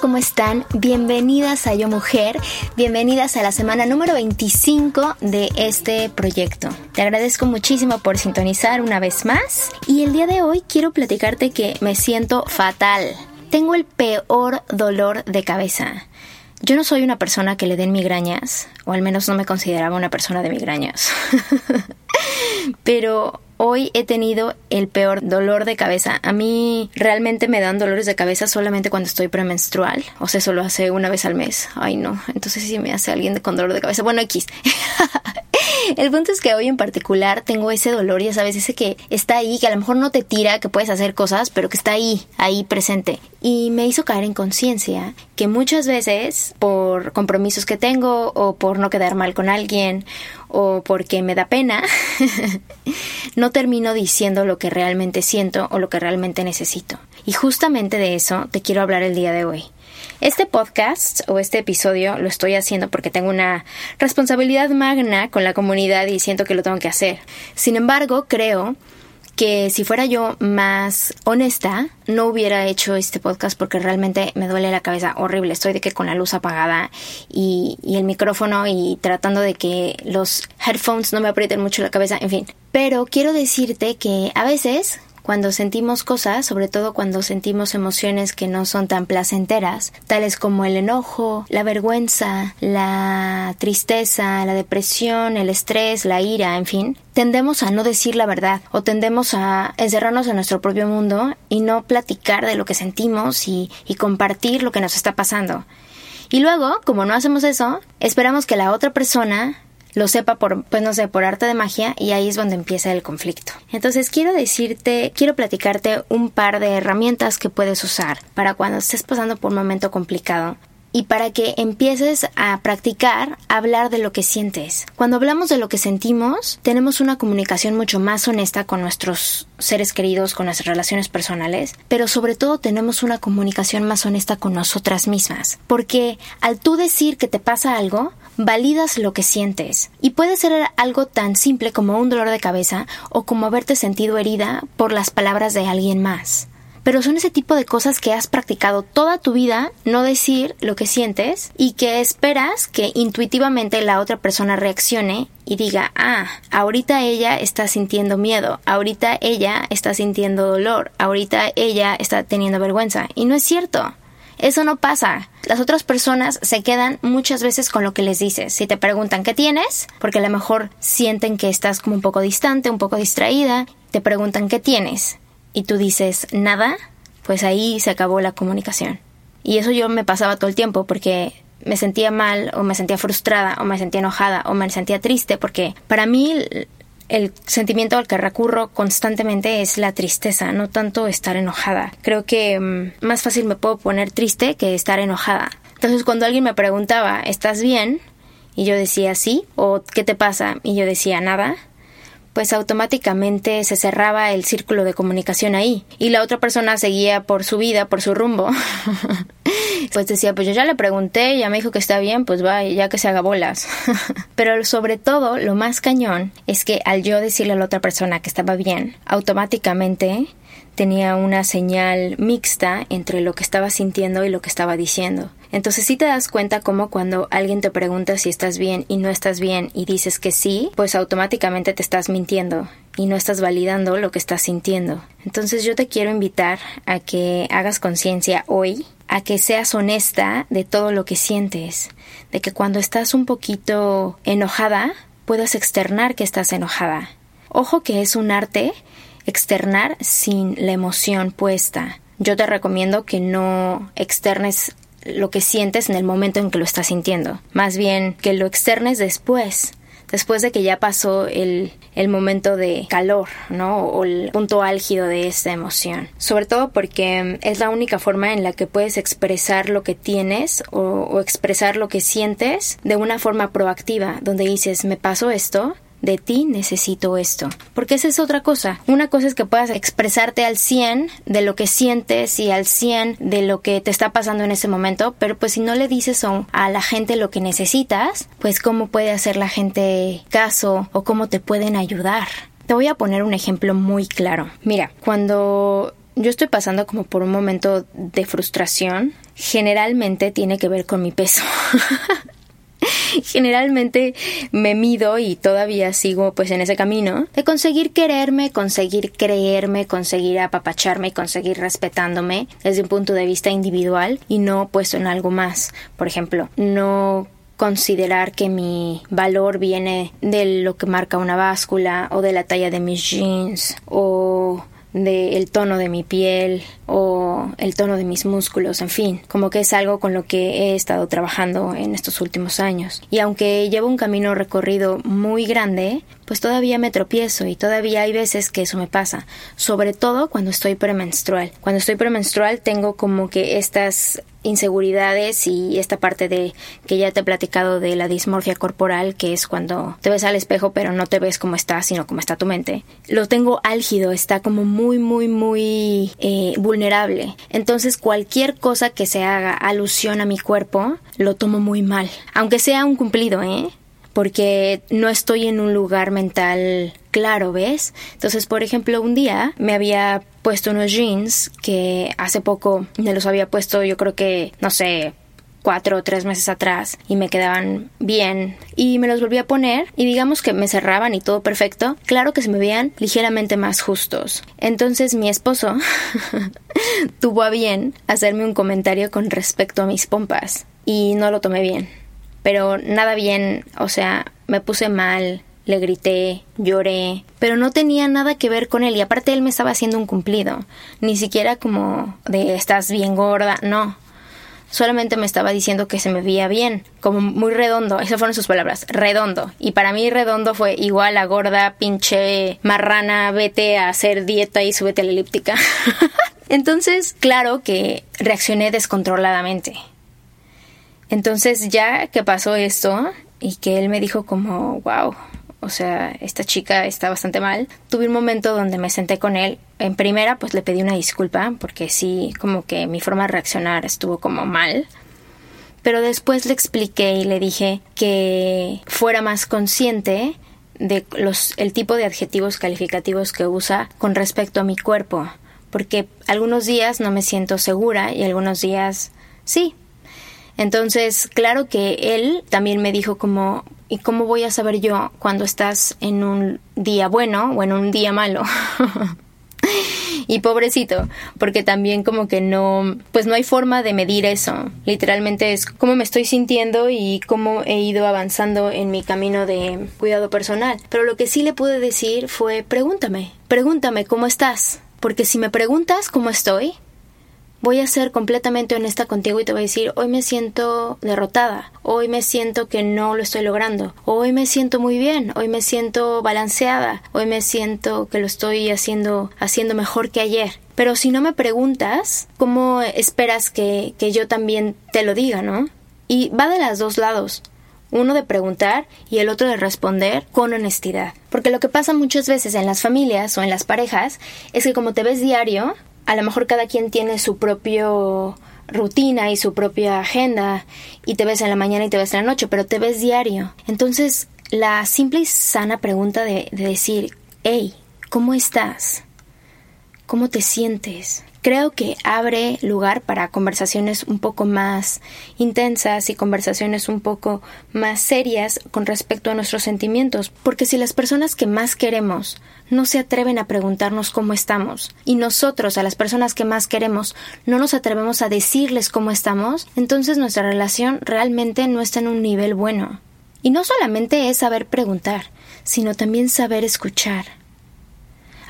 ¿cómo están? Bienvenidas a Yo Mujer, bienvenidas a la semana número 25 de este proyecto. Te agradezco muchísimo por sintonizar una vez más y el día de hoy quiero platicarte que me siento fatal. Tengo el peor dolor de cabeza. Yo no soy una persona que le den migrañas, o al menos no me consideraba una persona de migrañas. Pero hoy he tenido el peor dolor de cabeza. A mí realmente me dan dolores de cabeza solamente cuando estoy premenstrual. O sea, eso lo hace una vez al mes. Ay, no. Entonces sí me hace alguien con dolor de cabeza. Bueno, X. El punto es que hoy en particular tengo ese dolor, ya sabes, ese que está ahí, que a lo mejor no te tira, que puedes hacer cosas, pero que está ahí, ahí presente. Y me hizo caer en conciencia que muchas veces, por compromisos que tengo, o por no quedar mal con alguien, o porque me da pena, no termino diciendo lo que realmente siento o lo que realmente necesito. Y justamente de eso te quiero hablar el día de hoy. Este podcast o este episodio lo estoy haciendo porque tengo una responsabilidad magna con la comunidad y siento que lo tengo que hacer. Sin embargo, creo que si fuera yo más honesta, no hubiera hecho este podcast porque realmente me duele la cabeza horrible. Estoy de que con la luz apagada y, y, el micrófono y tratando de que los headphones no me aprieten mucho la cabeza, en fin. Pero quiero decirte que a veces cuando sentimos cosas, sobre todo cuando sentimos emociones que no son tan placenteras, tales como el enojo, la vergüenza, la tristeza, la depresión, el estrés, la ira, en fin, tendemos a no decir la verdad o tendemos a encerrarnos en nuestro propio mundo y no platicar de lo que sentimos y, y compartir lo que nos está pasando. Y luego, como no hacemos eso, esperamos que la otra persona lo sepa por, pues no sé, por arte de magia y ahí es donde empieza el conflicto. Entonces quiero decirte, quiero platicarte un par de herramientas que puedes usar para cuando estés pasando por un momento complicado y para que empieces a practicar hablar de lo que sientes. Cuando hablamos de lo que sentimos, tenemos una comunicación mucho más honesta con nuestros seres queridos, con nuestras relaciones personales, pero sobre todo tenemos una comunicación más honesta con nosotras mismas, porque al tú decir que te pasa algo, validas lo que sientes. Y puede ser algo tan simple como un dolor de cabeza o como haberte sentido herida por las palabras de alguien más. Pero son ese tipo de cosas que has practicado toda tu vida, no decir lo que sientes y que esperas que intuitivamente la otra persona reaccione y diga, ah, ahorita ella está sintiendo miedo, ahorita ella está sintiendo dolor, ahorita ella está teniendo vergüenza. Y no es cierto. Eso no pasa. Las otras personas se quedan muchas veces con lo que les dices. Si te preguntan qué tienes, porque a lo mejor sienten que estás como un poco distante, un poco distraída, te preguntan qué tienes y tú dices nada, pues ahí se acabó la comunicación. Y eso yo me pasaba todo el tiempo porque me sentía mal o me sentía frustrada o me sentía enojada o me sentía triste porque para mí el sentimiento al que recurro constantemente es la tristeza, no tanto estar enojada. Creo que mm, más fácil me puedo poner triste que estar enojada. Entonces cuando alguien me preguntaba, ¿estás bien? Y yo decía sí, o ¿qué te pasa? Y yo decía nada, pues automáticamente se cerraba el círculo de comunicación ahí y la otra persona seguía por su vida, por su rumbo. pues decía, pues yo ya le pregunté, ya me dijo que está bien, pues va, ya que se haga bolas. Pero sobre todo, lo más cañón es que al yo decirle a la otra persona que estaba bien, automáticamente tenía una señal mixta entre lo que estaba sintiendo y lo que estaba diciendo. Entonces si te das cuenta como cuando alguien te pregunta si estás bien y no estás bien y dices que sí, pues automáticamente te estás mintiendo y no estás validando lo que estás sintiendo. Entonces yo te quiero invitar a que hagas conciencia hoy, a que seas honesta de todo lo que sientes, de que cuando estás un poquito enojada, puedas externar que estás enojada. Ojo que es un arte externar sin la emoción puesta. Yo te recomiendo que no externes lo que sientes en el momento en que lo estás sintiendo. Más bien que lo externes después, después de que ya pasó el, el, momento de calor, ¿no? O el punto álgido de esta emoción. Sobre todo porque es la única forma en la que puedes expresar lo que tienes o, o expresar lo que sientes de una forma proactiva, donde dices, me pasó esto, de ti necesito esto. Porque esa es otra cosa. Una cosa es que puedas expresarte al 100 de lo que sientes y al 100 de lo que te está pasando en ese momento, pero pues si no le dices a la gente lo que necesitas, pues cómo puede hacer la gente caso o cómo te pueden ayudar. Te voy a poner un ejemplo muy claro. Mira, cuando yo estoy pasando como por un momento de frustración, generalmente tiene que ver con mi peso. generalmente me mido y todavía sigo pues en ese camino de conseguir quererme, conseguir creerme, conseguir apapacharme y conseguir respetándome desde un punto de vista individual y no puesto en algo más. Por ejemplo, no considerar que mi valor viene de lo que marca una báscula o de la talla de mis jeans o del tono de mi piel o el tono de mis músculos, en fin, como que es algo con lo que he estado trabajando en estos últimos años. Y aunque llevo un camino recorrido muy grande, pues todavía me tropiezo y todavía hay veces que eso me pasa, sobre todo cuando estoy premenstrual. Cuando estoy premenstrual tengo como que estas inseguridades y esta parte de que ya te he platicado de la dismorfia corporal, que es cuando te ves al espejo pero no te ves como estás, sino como está tu mente. Lo tengo álgido, está como muy, muy, muy eh, vulnerable. Entonces cualquier cosa que se haga alusión a mi cuerpo, lo tomo muy mal. Aunque sea un cumplido, ¿eh? Porque no estoy en un lugar mental claro, ¿ves? Entonces, por ejemplo, un día me había puesto unos jeans que hace poco me los había puesto, yo creo que, no sé, cuatro o tres meses atrás y me quedaban bien y me los volví a poner y digamos que me cerraban y todo perfecto, claro que se me veían ligeramente más justos. Entonces mi esposo tuvo a bien hacerme un comentario con respecto a mis pompas y no lo tomé bien pero nada bien, o sea, me puse mal, le grité, lloré, pero no tenía nada que ver con él y aparte él me estaba haciendo un cumplido, ni siquiera como de estás bien gorda, no. Solamente me estaba diciendo que se me veía bien, como muy redondo, esas fueron sus palabras, redondo. Y para mí redondo fue igual a gorda, pinche marrana, vete a hacer dieta y súbete a la elíptica. Entonces, claro que reaccioné descontroladamente. Entonces ya que pasó esto y que él me dijo como, wow, o sea, esta chica está bastante mal, tuve un momento donde me senté con él. En primera, pues le pedí una disculpa porque sí, como que mi forma de reaccionar estuvo como mal. Pero después le expliqué y le dije que fuera más consciente de los, el tipo de adjetivos calificativos que usa con respecto a mi cuerpo, porque algunos días no me siento segura y algunos días sí, entonces, claro que él también me dijo como, ¿y cómo voy a saber yo cuando estás en un día bueno o en un día malo? y pobrecito, porque también como que no, pues no hay forma de medir eso. Literalmente es cómo me estoy sintiendo y cómo he ido avanzando en mi camino de cuidado personal. Pero lo que sí le pude decir fue, pregúntame, pregúntame cómo estás. Porque si me preguntas cómo estoy, voy a ser completamente honesta contigo y te voy a decir, hoy me siento derrotada, hoy me siento que no lo estoy logrando, hoy me siento muy bien, hoy me siento balanceada, hoy me siento que lo estoy haciendo, haciendo mejor que ayer. Pero si no me preguntas, ¿cómo esperas que, que yo también te lo diga, no? Y va de los dos lados uno de preguntar y el otro de responder con honestidad. Porque lo que pasa muchas veces en las familias o en las parejas es que como te ves diario, a lo mejor cada quien tiene su propio rutina y su propia agenda y te ves en la mañana y te ves en la noche, pero te ves diario. Entonces, la simple y sana pregunta de, decir, hey, ¿cómo estás? cómo te sientes. Creo que abre lugar para conversaciones un poco más intensas y conversaciones un poco más serias con respecto a nuestros sentimientos, porque si las personas que más queremos no se atreven a preguntarnos cómo estamos y nosotros a las personas que más queremos no nos atrevemos a decirles cómo estamos, entonces nuestra relación realmente no está en un nivel bueno. Y no solamente es saber preguntar, sino también saber escuchar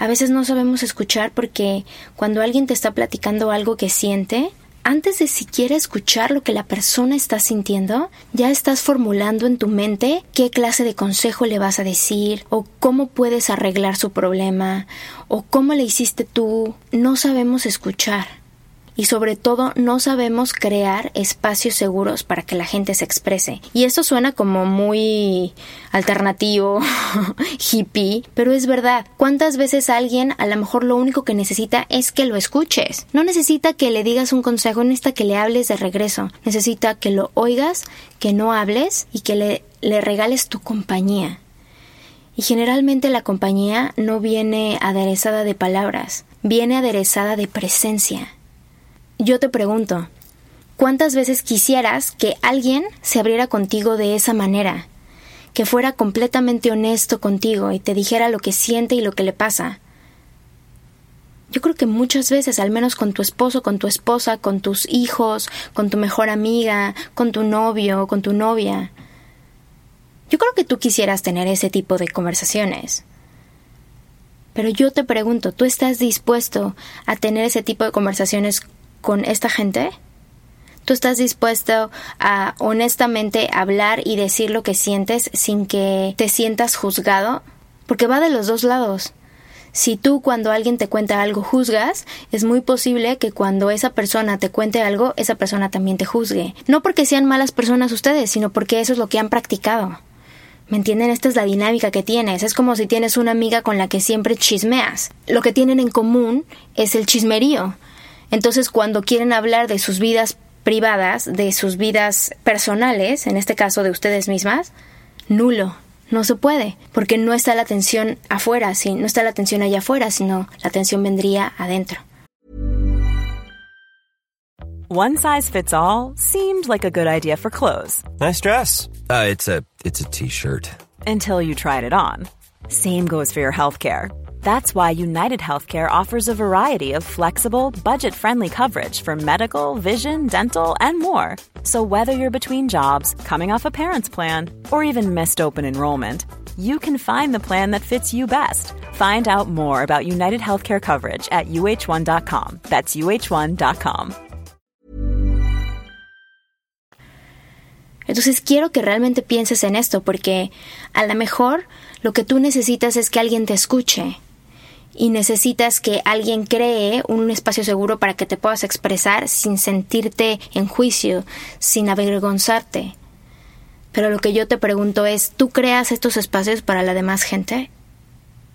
a veces no sabemos escuchar porque cuando alguien te está platicando algo que siente, antes de siquiera escuchar lo que la persona está sintiendo, ya estás formulando en tu mente qué clase de consejo le vas a decir, o cómo puedes arreglar su problema, o cómo le hiciste tú. No sabemos escuchar y sobre todo no sabemos crear espacios seguros para que la gente se exprese. Y esto suena como muy alternativo, hippie, pero es verdad. ¿Cuántas veces alguien a lo mejor lo único que necesita es que lo escuches? No necesita que le digas un consejo, necesita que le hables de regreso. Necesita que lo oigas, que no hables y que le, le regales tu compañía. Y generalmente la compañía no viene aderezada de palabras, viene aderezada de presencia yo te pregunto, ¿cuántas veces quisieras que alguien se abriera contigo de esa manera? Que fuera completamente honesto contigo y te dijera lo que siente y lo que le pasa. Yo creo que muchas veces, al menos con tu esposo, con tu esposa, con tus hijos, con tu mejor amiga, con tu novio, con tu novia, yo creo que tú quisieras tener ese tipo de conversaciones. Pero yo te pregunto, ¿tú estás dispuesto a tener ese tipo de conversaciones con esta gente? ¿Tú estás dispuesto a honestamente hablar y decir lo que sientes sin que te sientas juzgado? Porque va de los dos lados. Si tú cuando alguien te cuenta algo juzgas, es muy posible que cuando esa persona te cuente algo, esa persona también te juzgue. No porque sean malas personas ustedes, sino porque eso es lo que han practicado. ¿Me entienden? Esta es la dinámica que tienes. Es como si tienes una amiga con la que siempre chismeas. Lo que tienen en común es el chismerío. Entonces, cuando quieren hablar de sus vidas privadas, de sus vidas personales, en este caso de ustedes mismas, nulo. No se puede, porque no está la atención afuera, sí, no está la atención allá afuera, sino la atención vendría adentro. One size fits all seemed like a good idea for clothes. Nice dress. Uh, it's a it's a t-shirt. Until you tried it on. Same goes for your healthcare. That's why United Healthcare offers a variety of flexible, budget friendly coverage for medical, vision, dental, and more. So, whether you're between jobs, coming off a parent's plan, or even missed open enrollment, you can find the plan that fits you best. Find out more about United Healthcare coverage at uh1.com. That's uh1.com. Entonces, quiero que realmente pienses en esto, porque a lo mejor lo que tú necesitas es que alguien te escuche y necesitas que alguien cree un espacio seguro para que te puedas expresar sin sentirte en juicio, sin avergonzarte. Pero lo que yo te pregunto es, ¿tú creas estos espacios para la demás gente?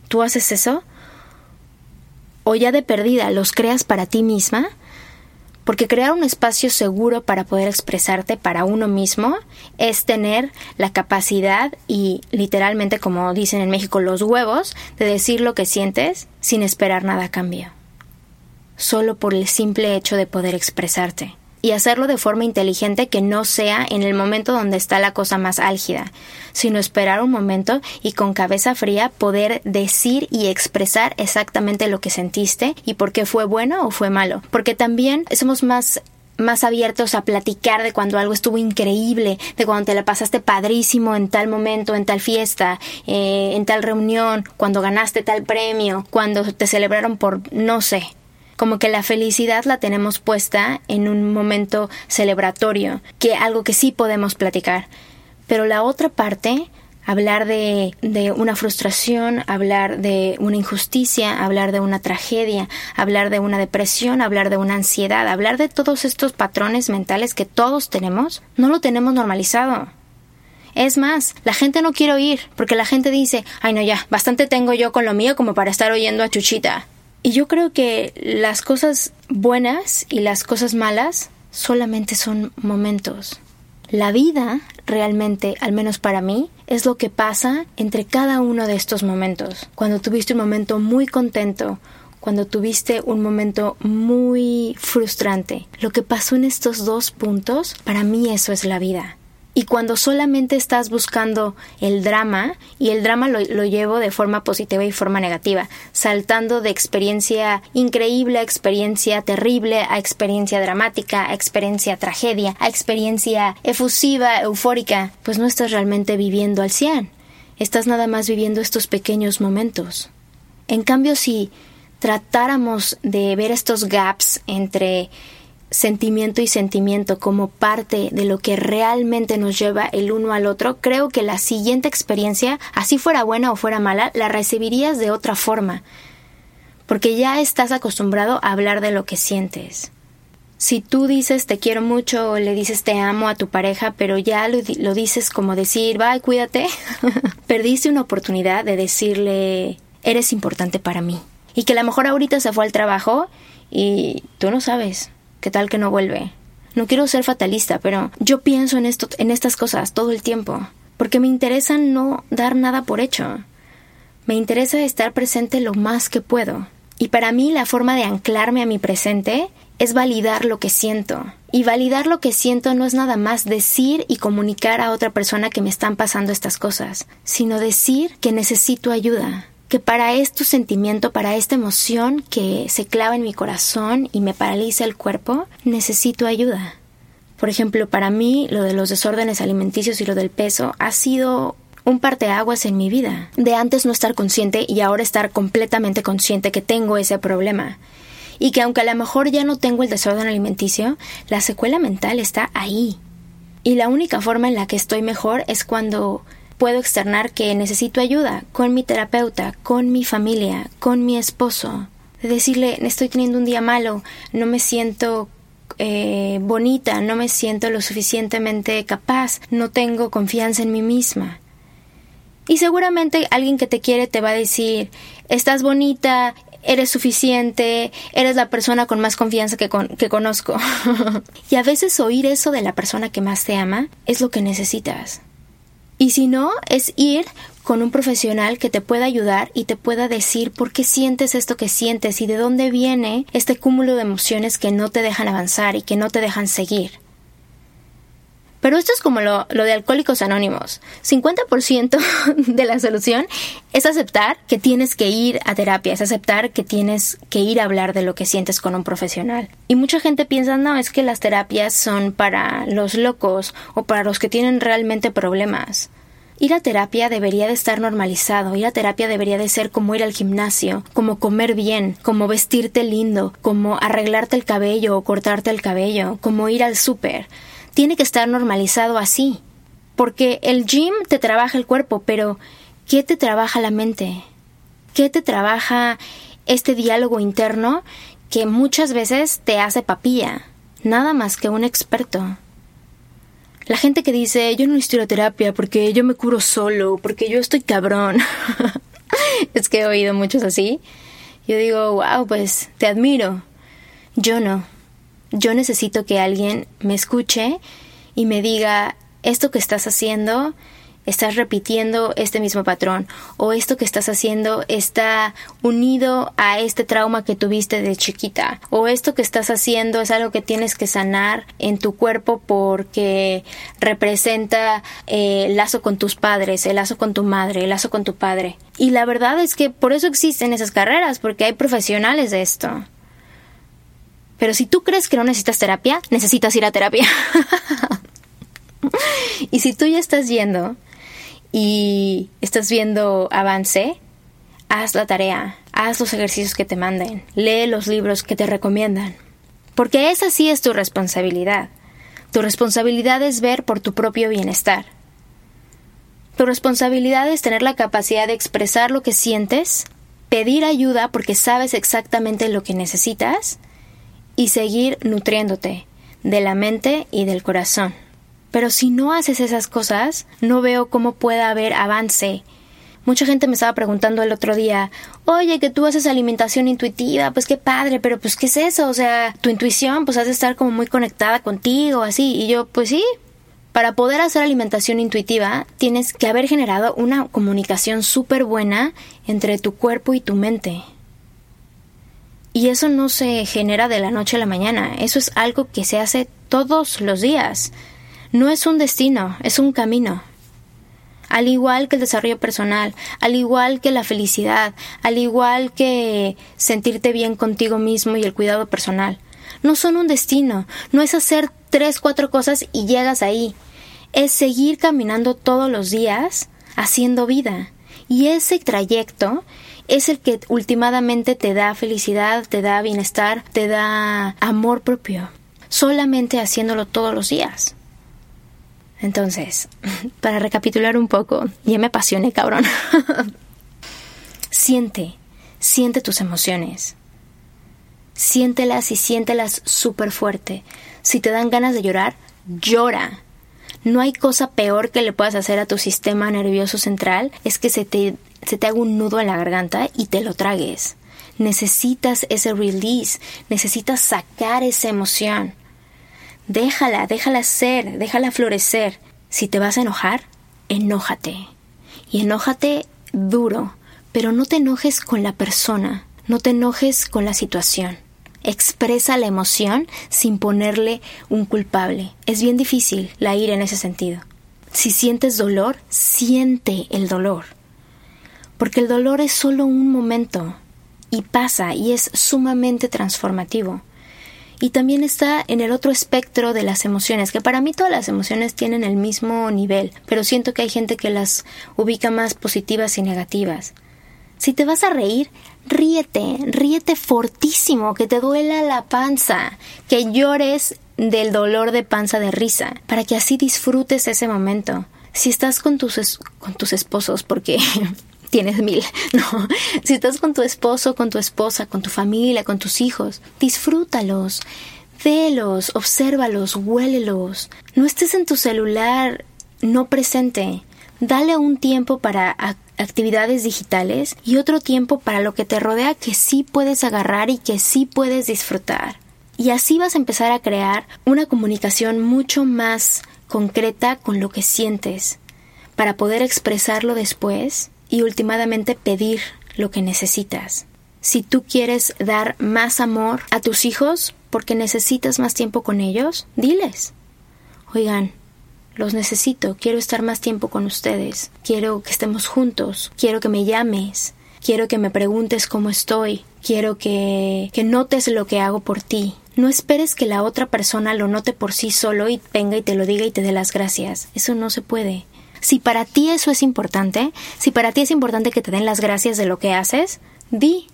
¿Tú haces eso? ¿O ya de perdida los creas para ti misma? Porque crear un espacio seguro para poder expresarte para uno mismo es tener la capacidad y literalmente, como dicen en México, los huevos de decir lo que sientes sin esperar nada a cambio. Solo por el simple hecho de poder expresarte y hacerlo de forma inteligente que no sea en el momento donde está la cosa más álgida, sino esperar un momento y con cabeza fría poder decir y expresar exactamente lo que sentiste y por qué fue bueno o fue malo. Porque también somos más más abiertos a platicar de cuando algo estuvo increíble, de cuando te la pasaste padrísimo en tal momento, en tal fiesta, eh, en tal reunión, cuando ganaste tal premio, cuando te celebraron por no sé, como que la felicidad la tenemos puesta en un momento celebratorio, que algo que sí podemos platicar. Pero la otra parte, hablar de, de, una frustración, hablar de una injusticia, hablar de una tragedia, hablar de una depresión, hablar de una ansiedad, hablar de todos estos patrones mentales que todos tenemos, no lo tenemos normalizado. Es más, la gente no quiere oír, porque la gente dice, ay no ya, bastante tengo yo con lo mío como para estar oyendo a Chuchita. Y yo creo que las cosas buenas y las cosas malas solamente son momentos. La vida realmente, al menos para mí, es lo que pasa entre cada uno de estos momentos. Cuando tuviste un momento muy contento, cuando tuviste un momento muy frustrante. Lo que pasó en estos dos puntos, para mí eso es la vida. Y cuando solamente estás buscando el drama, y el drama lo, llevo de forma positiva y forma negativa, saltando de experiencia increíble a experiencia terrible, a experiencia dramática, a experiencia tragedia, a experiencia efusiva, eufórica, pues no estás realmente viviendo al 100. Estás nada más viviendo estos pequeños momentos. En cambio, si tratáramos de ver estos gaps entre sentimiento y sentimiento como parte de lo que realmente nos lleva el uno al otro, creo que la siguiente experiencia, así fuera buena o fuera mala, la recibirías de otra forma, porque ya estás acostumbrado a hablar de lo que sientes. Si tú dices te quiero mucho o le dices te amo a tu pareja, pero ya lo, lo dices como decir, bye, cuídate, perdiste una oportunidad de decirle eres importante para mí. Y que a lo mejor ahorita se fue al trabajo y tú no sabes ¿Qué tal que no vuelve? No quiero ser fatalista, pero yo pienso en esto, en estas cosas todo el tiempo, porque me interesa no dar nada por hecho. Me interesa estar presente lo más que puedo. Y para mí la forma de anclarme a mi presente es validar lo que siento. Y validar lo que siento no es nada más decir y comunicar a otra persona que me están pasando estas cosas, sino decir que necesito ayuda, que para este sentimiento, para esta emoción que se clava en mi corazón y me paraliza el cuerpo, necesito ayuda. Por ejemplo, para mí lo de los desórdenes alimenticios y lo del peso ha sido un parteaguas en mi vida. De antes no estar consciente y ahora estar completamente consciente que tengo ese problema. Y que aunque a lo mejor ya no tengo el desorden alimenticio, la secuela mental está ahí. Y la única forma en la que estoy mejor es cuando puedo externar que necesito ayuda con mi terapeuta, con mi familia, con mi esposo. De decirle, estoy teniendo un día malo, no me siento eh, bonita, no me siento lo suficientemente capaz, no tengo confianza en mí misma. Y seguramente alguien que te quiere te va a decir, estás bonita, eres suficiente, eres la persona con más confianza que, que conozco. y a veces oír eso de la persona que más te ama es lo que necesitas. Y si no, es ir con un profesional que te pueda ayudar y te pueda decir por qué sientes esto que sientes y de dónde viene este cúmulo de emociones que no te dejan avanzar y que no te dejan seguir. Pero esto es como lo, de Alcohólicos Anónimos. 50% de la solución es aceptar que tienes que ir a terapia, es aceptar que tienes que ir a hablar de lo que sientes con un profesional. Y mucha gente piensa, no, es que las terapias son para los locos o para los que tienen realmente problemas. Ir a terapia debería de estar normalizado, ir a terapia debería de ser como ir al gimnasio, como comer bien, como vestirte lindo, como arreglarte el cabello o cortarte el cabello, como ir al súper tiene que estar normalizado así. Porque el gym te trabaja el cuerpo, pero ¿qué te trabaja la mente? ¿Qué te trabaja este diálogo interno que muchas veces te hace papilla? Nada más que un experto. La gente que dice, yo no necesito terapia porque yo me curo solo, porque yo estoy cabrón. es que he oído muchos así. Yo digo, wow, pues te admiro. Yo no. Yo necesito que alguien me escuche y me diga, esto que estás haciendo, estás repitiendo este mismo patrón o esto que estás haciendo está unido a este trauma que tuviste de chiquita o esto que estás haciendo es algo que tienes que sanar en tu cuerpo porque representa eh, el lazo con tus padres, el lazo con tu madre, el lazo con tu padre. Y la verdad es que por eso existen esas carreras, porque hay profesionales de esto. Pero si tú crees que no necesitas terapia, necesitas ir a terapia. y si tú ya estás yendo y estás viendo avance, haz la tarea, haz los ejercicios que te manden, lee los libros que te recomiendan. Porque esa sí es tu responsabilidad. Tu responsabilidad es ver por tu propio bienestar. Tu responsabilidad es tener la capacidad de expresar lo que sientes, pedir ayuda porque sabes exactamente lo que necesitas y seguir nutriéndote de la mente y del corazón. Pero si no haces esas cosas, no veo cómo pueda haber avance. Mucha gente me estaba preguntando el otro día, oye, que tú haces alimentación intuitiva, pues qué padre, pero pues qué es eso, o sea, tu intuición, pues has de estar como muy conectada contigo, así, y yo, pues sí, para poder hacer alimentación intuitiva, tienes que haber generado una comunicación súper buena entre tu cuerpo y tu mente. Y eso no se genera de la noche a la mañana, eso es algo que se hace todos los días. No es un destino, es un camino. Al igual que el desarrollo personal, al igual que la felicidad, al igual que sentirte bien contigo mismo y el cuidado personal. No son un destino, no es hacer tres, cuatro cosas y llegas ahí. Es seguir caminando todos los días haciendo vida. Y ese trayecto es el que últimamente te da felicidad, te da bienestar, te da amor propio. Solamente haciéndolo todos los días. Entonces, para recapitular un poco, ya me apasioné, cabrón. siente, siente tus emociones. Siéntelas y siéntelas súper fuerte. Si te dan ganas de llorar, llora. No hay cosa peor que le puedas hacer a tu sistema nervioso central, es que se te, se te haga un nudo en la garganta y te lo tragues. Necesitas ese release, necesitas sacar esa emoción. Déjala, déjala ser, déjala florecer. Si te vas a enojar, enójate. Y enójate duro, pero no te enojes con la persona, no te enojes con la situación. Expresa la emoción sin ponerle un culpable. Es bien difícil la ira en ese sentido. Si sientes dolor, siente el dolor. Porque el dolor es solo un momento y pasa y es sumamente transformativo. Y también está en el otro espectro de las emociones, que para mí todas las emociones tienen el mismo nivel, pero siento que hay gente que las ubica más positivas y negativas. Si te vas a reír, ríete, ríete fortísimo, que te duela la panza, que llores del dolor de panza de risa, para que así disfrutes ese momento. Si estás con tus, con tus esposos, porque tienes mil, no, si estás con tu esposo, con tu esposa, con tu familia, con tus hijos, disfrútalos, velos, obsérvalos, huélelos. No estés en tu celular no presente. Dale un tiempo para actividades digitales y otro tiempo para lo que te rodea que sí puedes agarrar y que sí puedes disfrutar. Y así vas a empezar a crear una comunicación mucho más concreta con lo que sientes, para poder expresarlo después y últimamente pedir lo que necesitas. Si tú quieres dar más amor a tus hijos porque necesitas más tiempo con ellos, diles. Oigan, los necesito, quiero estar más tiempo con ustedes, quiero que estemos juntos, quiero que me llames, quiero que me preguntes cómo estoy, quiero que, que notes lo que hago por ti. No esperes que la otra persona lo note por sí solo y venga y te lo diga y te dé las gracias. Eso no se puede. Si para ti eso es importante, si para ti es importante que te den las gracias de lo que haces, di,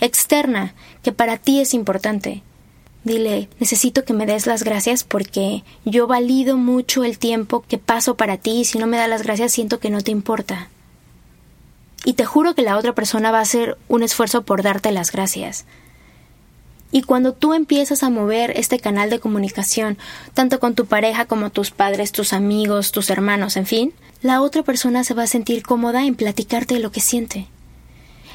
externa, que para ti es importante. Dile, necesito que me des las gracias porque yo valido mucho el tiempo que paso para ti y si no me das las gracias siento que no te importa. Y te juro que la otra persona va a hacer un esfuerzo por darte las gracias. Y cuando tú empiezas a mover este canal de comunicación, tanto con tu pareja como tus padres, tus amigos, tus hermanos, en fin, la otra persona se va a sentir cómoda en platicarte lo que siente,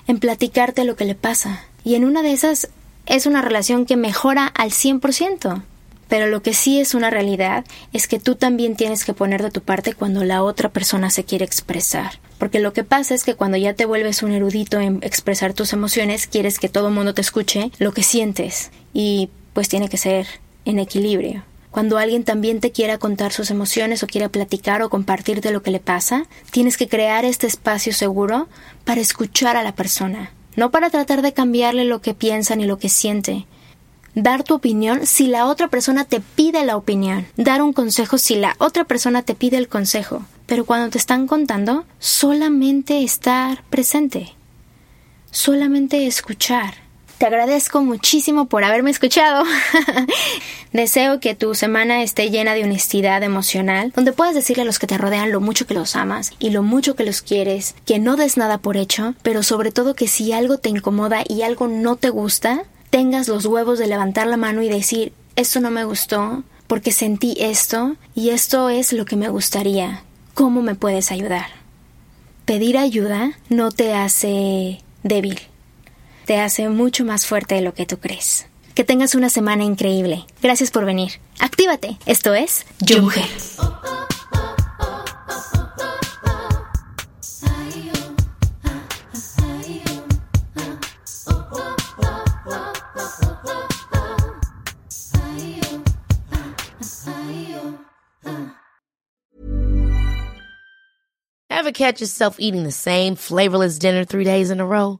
en platicarte lo que le pasa. Y en una de esas es una relación que mejora al 100%. Pero lo que sí es una realidad es que tú también tienes que poner de tu parte cuando la otra persona se quiere expresar. Porque lo que pasa es que cuando ya te vuelves un erudito en expresar tus emociones, quieres que todo el mundo te escuche lo que sientes. Y pues tiene que ser en equilibrio. Cuando alguien también te quiera contar sus emociones o quiera platicar o compartir de lo que le pasa, tienes que crear este espacio seguro para escuchar a la persona no para tratar de cambiarle lo que piensa ni lo que siente. Dar tu opinión si la otra persona te pide la opinión. Dar un consejo si la otra persona te pide el consejo. Pero cuando te están contando, solamente estar presente. Solamente escuchar. Te agradezco muchísimo por haberme escuchado. Deseo que tu semana esté llena de honestidad emocional, donde puedas decirle a los que te rodean lo mucho que los amas y lo mucho que los quieres, que no des nada por hecho, pero sobre todo que si algo te incomoda y algo no te gusta, tengas los huevos de levantar la mano y decir, esto no me gustó, porque sentí esto y esto es lo que me gustaría. ¿Cómo me puedes ayudar? Pedir ayuda no te hace débil te hace mucho más fuerte de lo que tú crees. Que tengas una semana increíble. Gracias por venir. Actívate. Esto es Yo Mujer. Ever catch yourself eating the same flavorless dinner three days in a row?